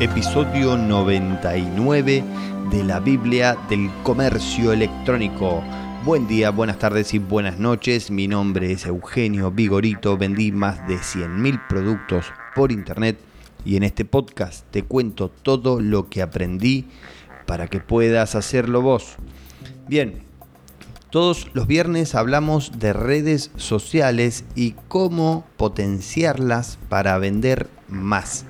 episodio 99 de la Biblia del Comercio Electrónico. Buen día, buenas tardes y buenas noches. Mi nombre es Eugenio Vigorito. Vendí más de 100.000 productos por internet y en este podcast te cuento todo lo que aprendí para que puedas hacerlo vos. Bien, todos los viernes hablamos de redes sociales y cómo potenciarlas para vender más.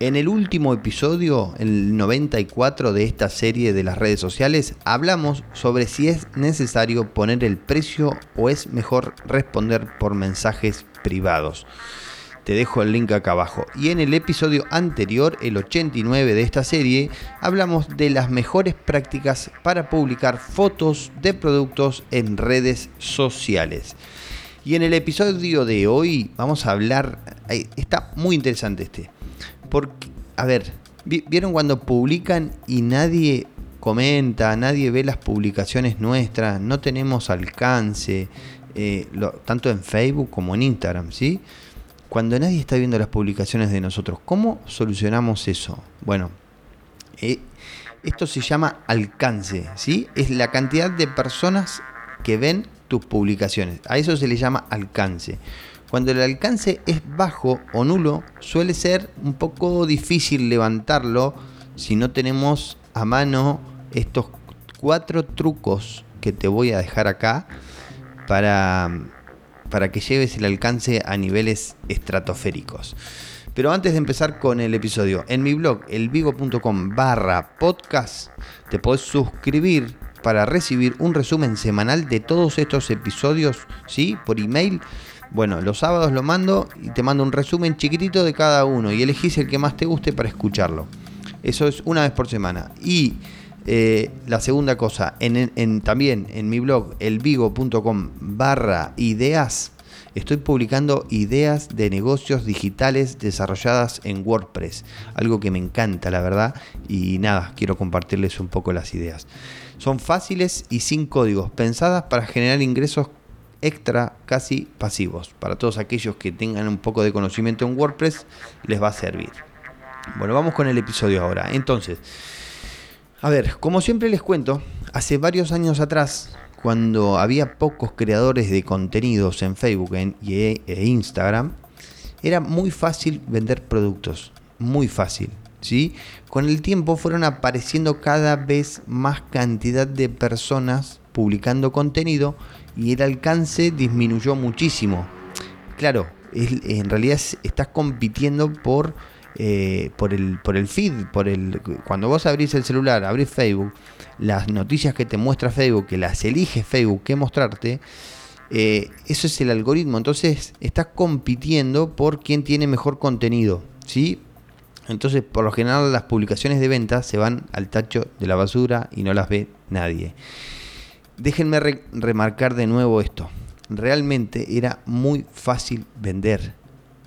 En el último episodio, el 94 de esta serie de las redes sociales, hablamos sobre si es necesario poner el precio o es mejor responder por mensajes privados. Te dejo el link acá abajo. Y en el episodio anterior, el 89 de esta serie, hablamos de las mejores prácticas para publicar fotos de productos en redes sociales. Y en el episodio de hoy vamos a hablar, está muy interesante este, porque, a ver, ¿vieron cuando publican y nadie comenta, nadie ve las publicaciones nuestras, no tenemos alcance, eh, tanto en Facebook como en Instagram, ¿sí? Cuando nadie está viendo las publicaciones de nosotros, ¿cómo solucionamos eso? Bueno, eh, esto se llama alcance, ¿sí? Es la cantidad de personas que ven tus publicaciones. A eso se le llama alcance. Cuando el alcance es bajo o nulo, suele ser un poco difícil levantarlo si no tenemos a mano estos cuatro trucos que te voy a dejar acá para, para que lleves el alcance a niveles estratosféricos. Pero antes de empezar con el episodio, en mi blog elvigo.com barra podcast te podés suscribir para recibir un resumen semanal de todos estos episodios, ¿sí? Por email bueno, los sábados lo mando y te mando un resumen chiquitito de cada uno y elegís el que más te guste para escucharlo. Eso es una vez por semana. Y eh, la segunda cosa, en, también en mi blog elvigo.com barra ideas, estoy publicando ideas de negocios digitales desarrolladas en WordPress. Algo que me encanta, la verdad. Y nada, quiero compartirles un poco las ideas. Son fáciles y sin códigos, pensadas para generar ingresos extra casi pasivos. Para todos aquellos que tengan un poco de conocimiento en WordPress, les va a servir. Bueno, vamos con el episodio ahora. Entonces, a ver, como siempre les cuento, hace varios años atrás, cuando había pocos creadores de contenidos en Facebook e, e Instagram, era muy fácil vender productos. Muy fácil. ¿sí? Con el tiempo fueron apareciendo cada vez más cantidad de personas publicando contenido y el alcance disminuyó muchísimo. Claro, en realidad estás compitiendo por, eh, por, el, por el feed, por el, cuando vos abrís el celular, abrís Facebook, las noticias que te muestra Facebook, que las elige Facebook que mostrarte, eh, eso es el algoritmo. Entonces estás compitiendo por quién tiene mejor contenido. ¿sí? Entonces, por lo general, las publicaciones de venta se van al tacho de la basura y no las ve nadie. Déjenme remarcar de nuevo esto. Realmente era muy fácil vender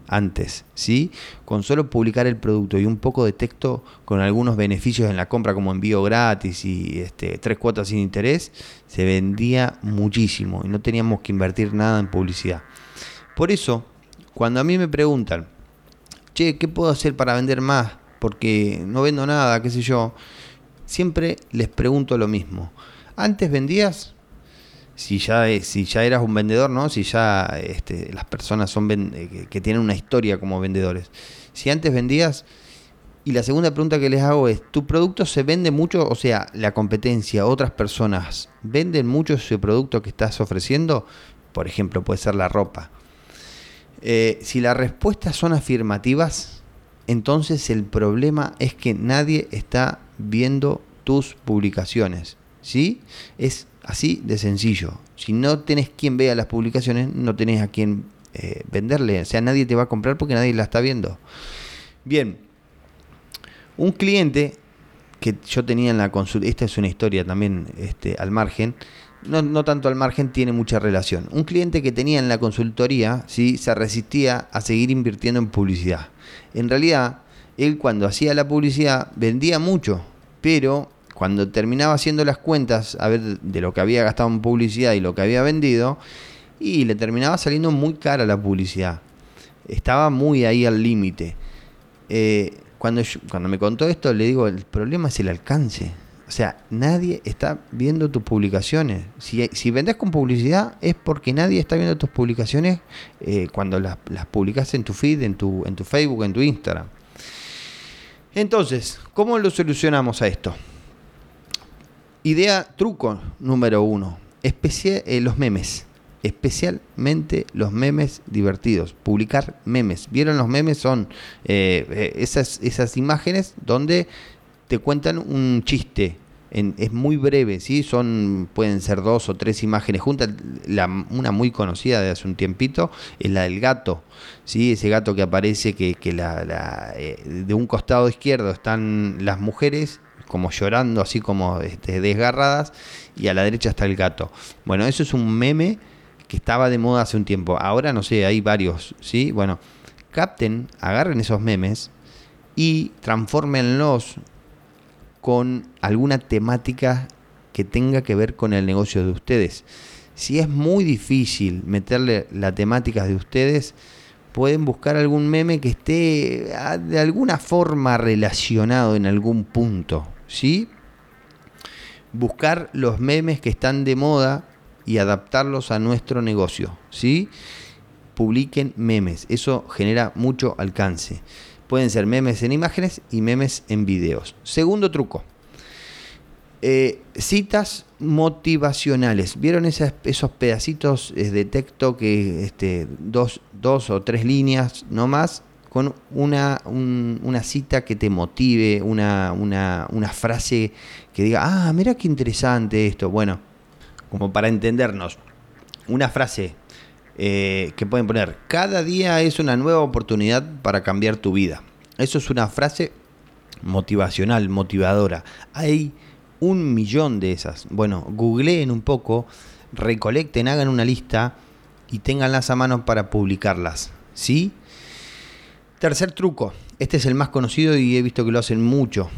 antes, ¿sí? Con solo publicar el producto y un poco de texto con algunos beneficios en la compra como envío gratis y este, tres cuotas sin interés, se vendía muchísimo y no teníamos que invertir nada en publicidad. Por eso, cuando a mí me preguntan, che, ¿qué puedo hacer para vender más? Porque no vendo nada, qué sé yo, siempre les pregunto lo mismo. Antes vendías, si ya, si ya eras un vendedor, ¿no? Si ya este, las personas son eh, que, tienen una historia como vendedores. Si antes vendías, y la segunda pregunta que les hago es, ¿tu producto se vende mucho? O sea, la competencia, otras personas, ¿venden mucho ese producto que estás ofreciendo? Por ejemplo, puede ser la ropa. Eh, si las respuestas son afirmativas, entonces el problema es que nadie está viendo tus publicaciones. ¿Sí? Es así de sencillo. Si no tenés quien vea las publicaciones, no tenés a quien eh, venderle. O sea, nadie te va a comprar porque nadie la está viendo. Bien, un cliente que yo tenía en la consulta, esta es una historia también este, al margen, no, no, tanto al margen, tiene mucha relación. Un cliente que tenía en la consultoría, ¿sí? se resistía a seguir invirtiendo en publicidad. En realidad, él cuando hacía la publicidad vendía mucho, pero cuando terminaba haciendo las cuentas a ver de lo que había gastado en publicidad y lo que había vendido, y le terminaba saliendo muy cara la publicidad. Estaba muy ahí al límite. Eh, cuando, cuando me contó esto, le digo, el problema es el alcance. O sea, nadie está viendo tus publicaciones. Si, si vendes con publicidad es porque nadie está viendo tus publicaciones eh, cuando las, las publicas en tu feed, en tu, en tu Facebook, en tu Instagram. Entonces, ¿cómo lo solucionamos a esto? Idea, truco número uno. Especial, eh, los memes. Especialmente los memes divertidos. Publicar memes. ¿Vieron los memes? Son eh, esas, esas imágenes donde te cuentan un chiste. es muy breve, ¿sí? Son, pueden ser dos o tres imágenes juntas. una muy conocida de hace un tiempito es la del gato, ¿sí? Ese gato que aparece que, la, eh, de un costado izquierdo están las mujeres como llorando, así como este, desgarradas, y a la derecha está el gato. Bueno, eso es un meme que estaba de moda hace un tiempo. Ahora no sé, hay varios, ¿sí? Bueno, capten, agarren esos memes y transfórmenlos con alguna temática que tenga que ver con el negocio de ustedes. Si es muy difícil meterle la temática de ustedes, pueden buscar algún meme que esté ah, de alguna forma relacionado en algún punto, ¿sí? Buscar los memes que están de moda y adaptarlos a nuestro negocio, ¿sí? Publiquen memes, eso genera mucho alcance. Pueden ser memes en imágenes y memes en videos. Segundo truco. Eh, citas motivacionales. ¿Vieron esos pedacitos eh, de texto que este, dos, dos o tres líneas no más? Con una, una cita que te motive, una, una, una frase que diga, ah, mira qué interesante esto. Bueno, como para entendernos, una frase eh, que pueden poner, cada día es una nueva oportunidad para cambiar tu vida. Eso es una frase motivacional, motivadora. Hay un millón de esas. Bueno, googleen un poco, recolecten, hagan una lista y tenganlas a mano para publicarlas. ¿Sí? Tercer truco. Este es el más conocido y he visto que lo hacen mucho.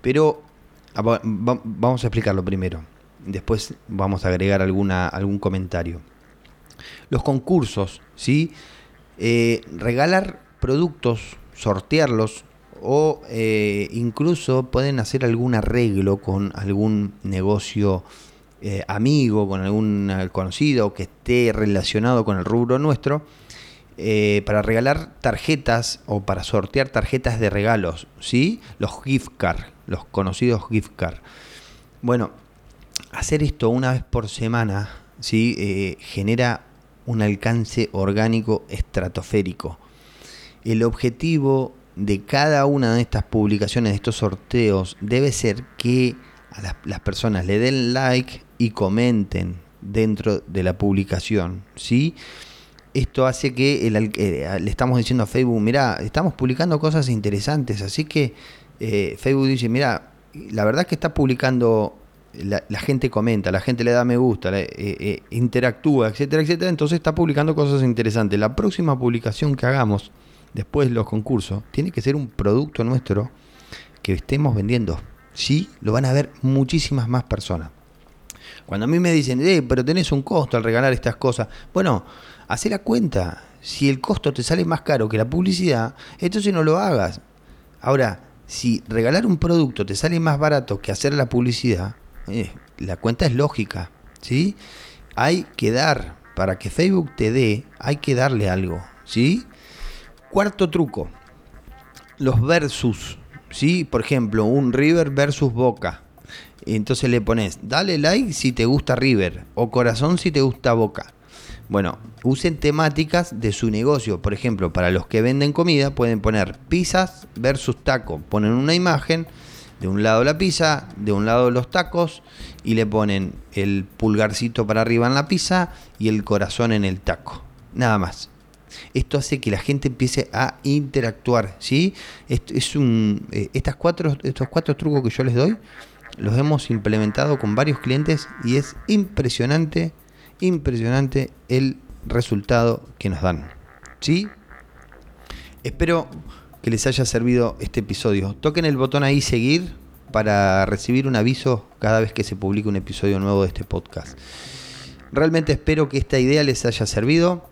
Pero ah, vamos a explicarlo primero. Después vamos a agregar alguna, algún comentario los concursos, ¿sí? Eh, regalar productos, sortearlos o eh, incluso pueden hacer algún arreglo con algún negocio eh, amigo, con algún conocido que esté relacionado con el rubro nuestro, para regalar tarjetas o para sortear tarjetas de regalos, ¿sí? Los gift card, los conocidos gift card. Bueno, hacer esto una vez por semana, ¿sí? genera un alcance orgánico estratosférico. El objetivo de cada una de estas publicaciones, de estos sorteos, debe ser que a las, personas le den like y comenten dentro de la publicación. ¿sí? Esto hace que eh, le estamos diciendo a Facebook, mira, estamos publicando cosas interesantes, así que eh, Facebook dice, mira, la verdad que está publicando la, gente comenta, la gente le da me gusta, eh, eh, interactúa, etcétera, etcétera, entonces está publicando cosas interesantes. La próxima publicación que hagamos después de los concursos tiene que ser un producto nuestro que estemos vendiendo. Sí, lo van a ver muchísimas más personas. Cuando a mí me dicen, eh, pero tenés un costo al regalar estas cosas, bueno, haz la cuenta. Si el costo te sale más caro que la publicidad, entonces no lo hagas. Ahora, si regalar un producto te sale más barato que hacer la publicidad, eh, la cuenta es lógica, ¿sí? Hay que dar, para que Facebook te dé, hay que darle algo, ¿sí? Cuarto truco, los versus, ¿sí? Por ejemplo, un River versus Boca. Entonces le pones, dale like si te gusta River o corazón si te gusta Boca. Bueno, usen temáticas de su negocio. Por ejemplo, para los que venden comida pueden poner pizzas versus taco. Ponen una imagen de un lado la pizza, de un lado los tacos y le ponen el pulgarcito para arriba en la pizza y el corazón en el taco. Nada más. Esto hace que la gente empiece a interactuar, ¿sí? es un, eh, estas cuatro, estos cuatro trucos que yo les doy los hemos implementado con varios clientes y es impresionante, impresionante el resultado que nos dan. ¿Sí? Espero que les haya servido este episodio. Toquen el botón ahí seguir para recibir un aviso cada vez que se publique un episodio nuevo de este podcast. Realmente espero que esta idea les haya servido.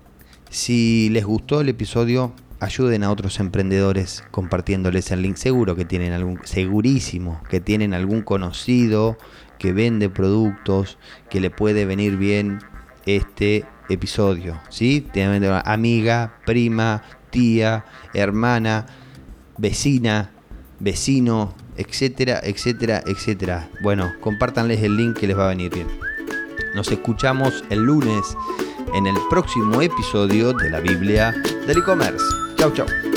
Si les gustó el episodio, ayuden a otros emprendedores compartiéndoles el link. Seguro que tienen algún, segurísimo que tienen algún conocido que vende productos que le puede venir bien este episodio. ¿sí? Amiga, prima, tía, hermana, vecina, vecino, etcétera, etcétera, etcétera. Bueno, compártanles el link que les va a venir bien. Nos escuchamos el lunes en el próximo episodio de la Biblia del e-commerce. Chau, chau.